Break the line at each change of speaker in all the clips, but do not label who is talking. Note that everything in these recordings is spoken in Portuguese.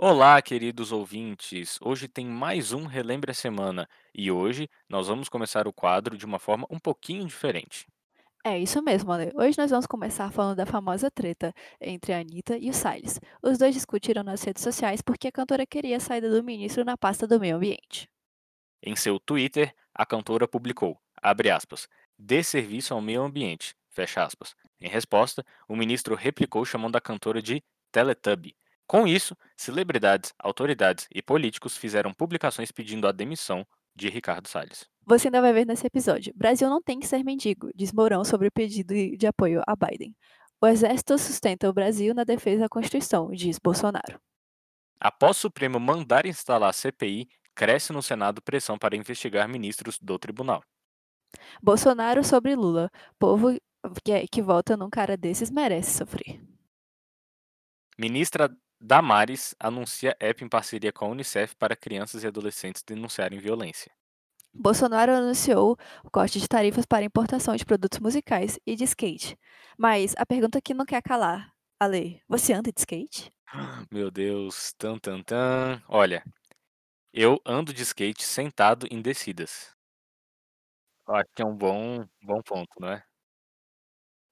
Olá, queridos ouvintes! Hoje tem mais um Relembre a Semana e hoje nós vamos começar o quadro de uma forma um pouquinho diferente.
É isso mesmo, Ale. Hoje nós vamos começar falando da famosa treta entre a Anitta e o Salles. Os dois discutiram nas redes sociais porque a cantora queria a saída do ministro na pasta do meio ambiente.
Em seu Twitter, a cantora publicou, abre aspas, dê serviço ao meio ambiente, fecha aspas. Em resposta, o ministro replicou chamando a cantora de Teletubby. Com isso, celebridades, autoridades e políticos fizeram publicações pedindo a demissão de Ricardo Salles.
Você ainda vai ver nesse episódio. Brasil não tem que ser mendigo, diz Mourão sobre o pedido de apoio a Biden. O exército sustenta o Brasil na defesa da Constituição, diz Bolsonaro.
Após o Supremo mandar instalar a CPI, cresce no Senado pressão para investigar ministros do tribunal.
Bolsonaro sobre Lula. Povo que, que vota num cara desses merece sofrer.
Ministra Damares anuncia app em parceria com a Unicef para crianças e adolescentes denunciarem violência.
Bolsonaro anunciou o corte de tarifas para importação de produtos musicais e de skate. Mas a pergunta que não quer calar, Ale, você anda de skate?
Meu Deus, tan tan tan. Olha, eu ando de skate sentado em descidas. Eu acho que é um bom, bom ponto, não é?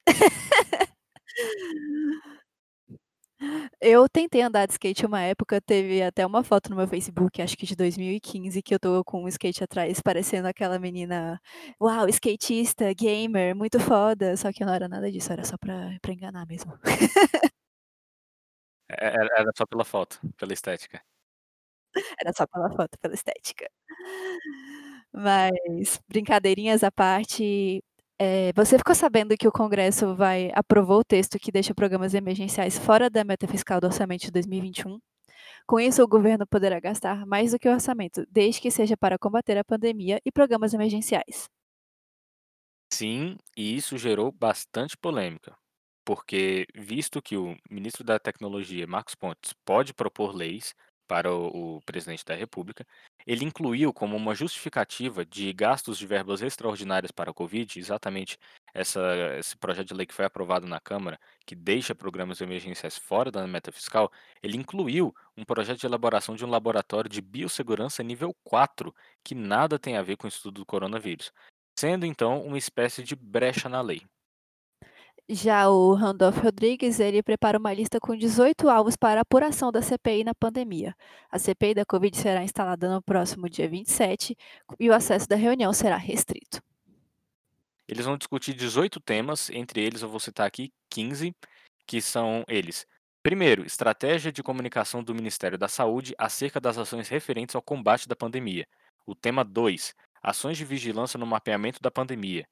Eu tentei andar de skate uma época, teve até uma foto no meu Facebook, acho que de 2015, que eu tô com um skate atrás, parecendo aquela menina, uau, skatista, gamer, muito foda, só que não era nada disso, era só pra, pra enganar mesmo.
É, era era só pela foto, pela estética.
Era só pela foto, pela estética. Mas, brincadeirinhas à parte, eh, você ficou sabendo que o Congresso vai aprovou o texto que deixa programas emergenciais fora da meta fiscal do orçamento de 2021? Com isso, o governo poderá gastar mais do que o orçamento, desde que seja para combater a pandemia e programas emergenciais.
Sim, e isso gerou bastante polêmica, porque visto que o ministro da Tecnologia, Marcos Pontes, pode propor leis para o, o presidente da República, ele incluiu como uma justificativa de gastos de verbas extraordinárias para a Covid, exatamente essa, esse projeto de lei que foi aprovado na Câmara, que deixa programas emergenciais fora da meta fiscal, ele incluiu um projeto de elaboração de um laboratório de biossegurança nível 4, que nada tem a ver com o estudo do coronavírus sendo então uma espécie de brecha na lei.
Já o Randolph Rodrigues, ele prepara uma lista com 18 alvos para apuração da CPI na pandemia. A CPI da Covid será instalada no próximo dia 27 e o acesso da reunião será restrito.
Eles vão discutir 18 temas, entre eles eu vou citar aqui 15, que são eles. Primeiro, estratégia de comunicação do Ministério da Saúde acerca das ações referentes ao combate da pandemia. O tema 2, ações de vigilância no mapeamento da pandemia.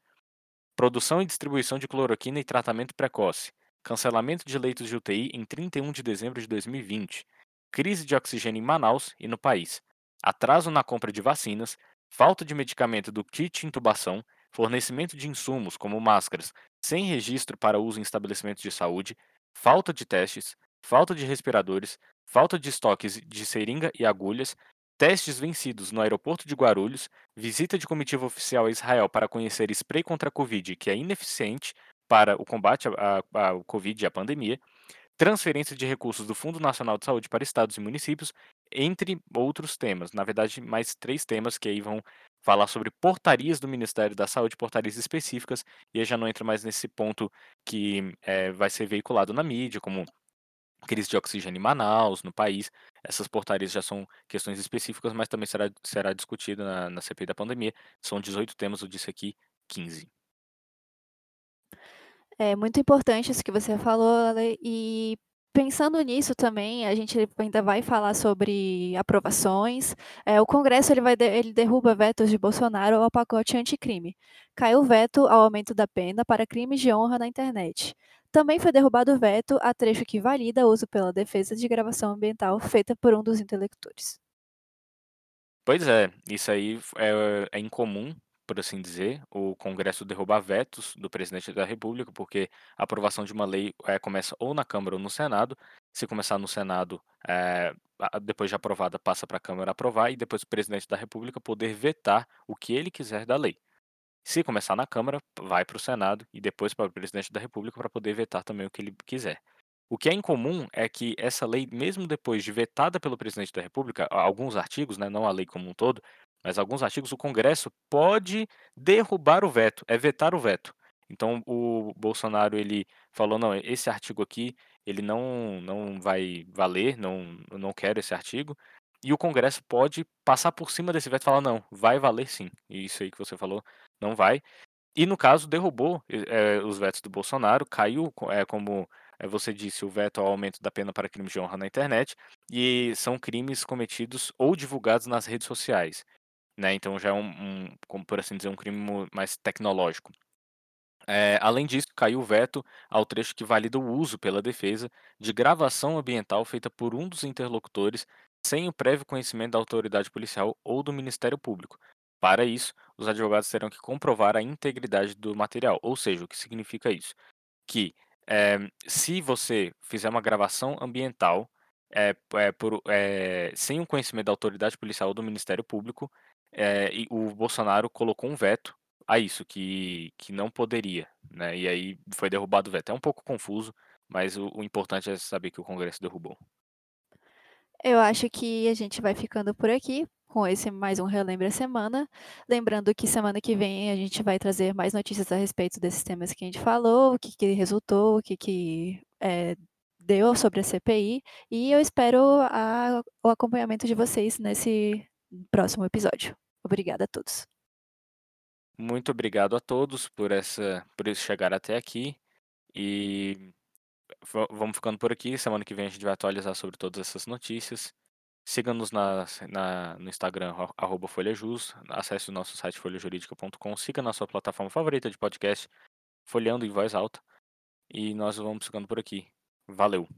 Produção e distribuição de cloroquina e tratamento precoce. Cancelamento de leitos de UTI em 31 de dezembro de 2020. Crise de oxigênio em Manaus e no país. Atraso na compra de vacinas. Falta de medicamento do kit intubação. Fornecimento de insumos, como máscaras, sem registro para uso em estabelecimentos de saúde. Falta de testes. Falta de respiradores. Falta de estoques de seringa e agulhas, testes vencidos no aeroporto de Guarulhos, visita de comitiva oficial a Israel para conhecer spray contra a Covid, que é ineficiente para o combate ao Covid e à pandemia, transferência de recursos do Fundo Nacional de Saúde para estados e municípios, entre outros temas. Na verdade, mais três temas que aí vão falar sobre portarias do Ministério da Saúde, portarias específicas, e aí já não entra mais nesse ponto que é, vai ser veiculado na mídia, como crise de oxigênio em Manaus, no país. Essas portarias já são questões específicas, mas também será, será discutida na, na CPI da pandemia. São 18 temas, eu disse aqui 15.
É muito importante isso que você falou, Ale, e pensando nisso também, a gente ainda vai falar sobre aprovações. É, o Congresso ele vai de, ele derruba vetos de Bolsonaro ao pacote anticrime. Caiu veto ao aumento da pena para crimes de honra na internet. Também foi derrubado o veto a trecho que valida o uso pela defesa de gravação ambiental feita por um dos intelectores.
Pois é, isso aí é, é incomum, por assim dizer, o Congresso derrubar vetos do presidente da República, porque a aprovação de uma lei é, começa ou na Câmara ou no Senado. Se começar no Senado, é, depois de aprovada, passa para a Câmara aprovar e depois o presidente da República poder vetar o que ele quiser da lei. Se começar na Câmara, vai para o Senado e depois para o presidente da República para poder vetar também o que ele quiser. O que é incomum é que essa lei, mesmo depois de vetada pelo presidente da república, alguns artigos, né, não a lei como um todo, mas alguns artigos, o Congresso pode derrubar o veto, é vetar o veto. Então o Bolsonaro ele falou: "Não, esse artigo aqui, ele não não vai valer, não eu não quero esse artigo", e o Congresso pode passar por cima desse veto e falar: "Não, vai valer sim". E isso aí que você falou, não vai. E no caso derrubou, eh, os vetos do Bolsonaro, caiu, eh, como, eh, você disse, o veto ao aumento da pena para crimes de honra na internet, e são crimes cometidos ou divulgados nas redes sociais, né, então já é um um, como por assim dizer, um crime mais tecnológico. Eh, além disso, caiu o veto ao trecho que valida o uso pela defesa de gravação ambiental feita por um dos interlocutores, sem o prévio conhecimento da autoridade policial ou do Ministério Público. Para isso, os advogados terão que comprovar a integridade do material, ou seja, o que significa isso? Que, eh, se você fizer uma gravação ambiental, eh, por sem o conhecimento da autoridade policial ou do Ministério Público, e o Bolsonaro colocou um veto a isso, que que não poderia, né, e aí foi derrubado o veto. É um pouco confuso, mas o o importante é saber que o Congresso derrubou.
Eu acho que a gente vai ficando por aqui, com esse mais um Relembre a Semana. Lembrando que semana que vem a gente vai trazer mais notícias a respeito desses temas que a gente falou, o que que resultou, o que que, eh, deu sobre a CPI, e eu espero a o acompanhamento de vocês nesse próximo episódio. Obrigada a todos.
Muito obrigado a todos por essa por isso chegar até aqui, e va vamos ficando por aqui, semana que vem a gente vai atualizar sobre todas essas notícias. Siga-nos nas na no Instagram, arro arroba folhajus, acesse o nosso site folhajuridica.com, siga na sua plataforma favorita de podcast, Folheando em Voz Alta, e nós vamos ficando por aqui. Valeu!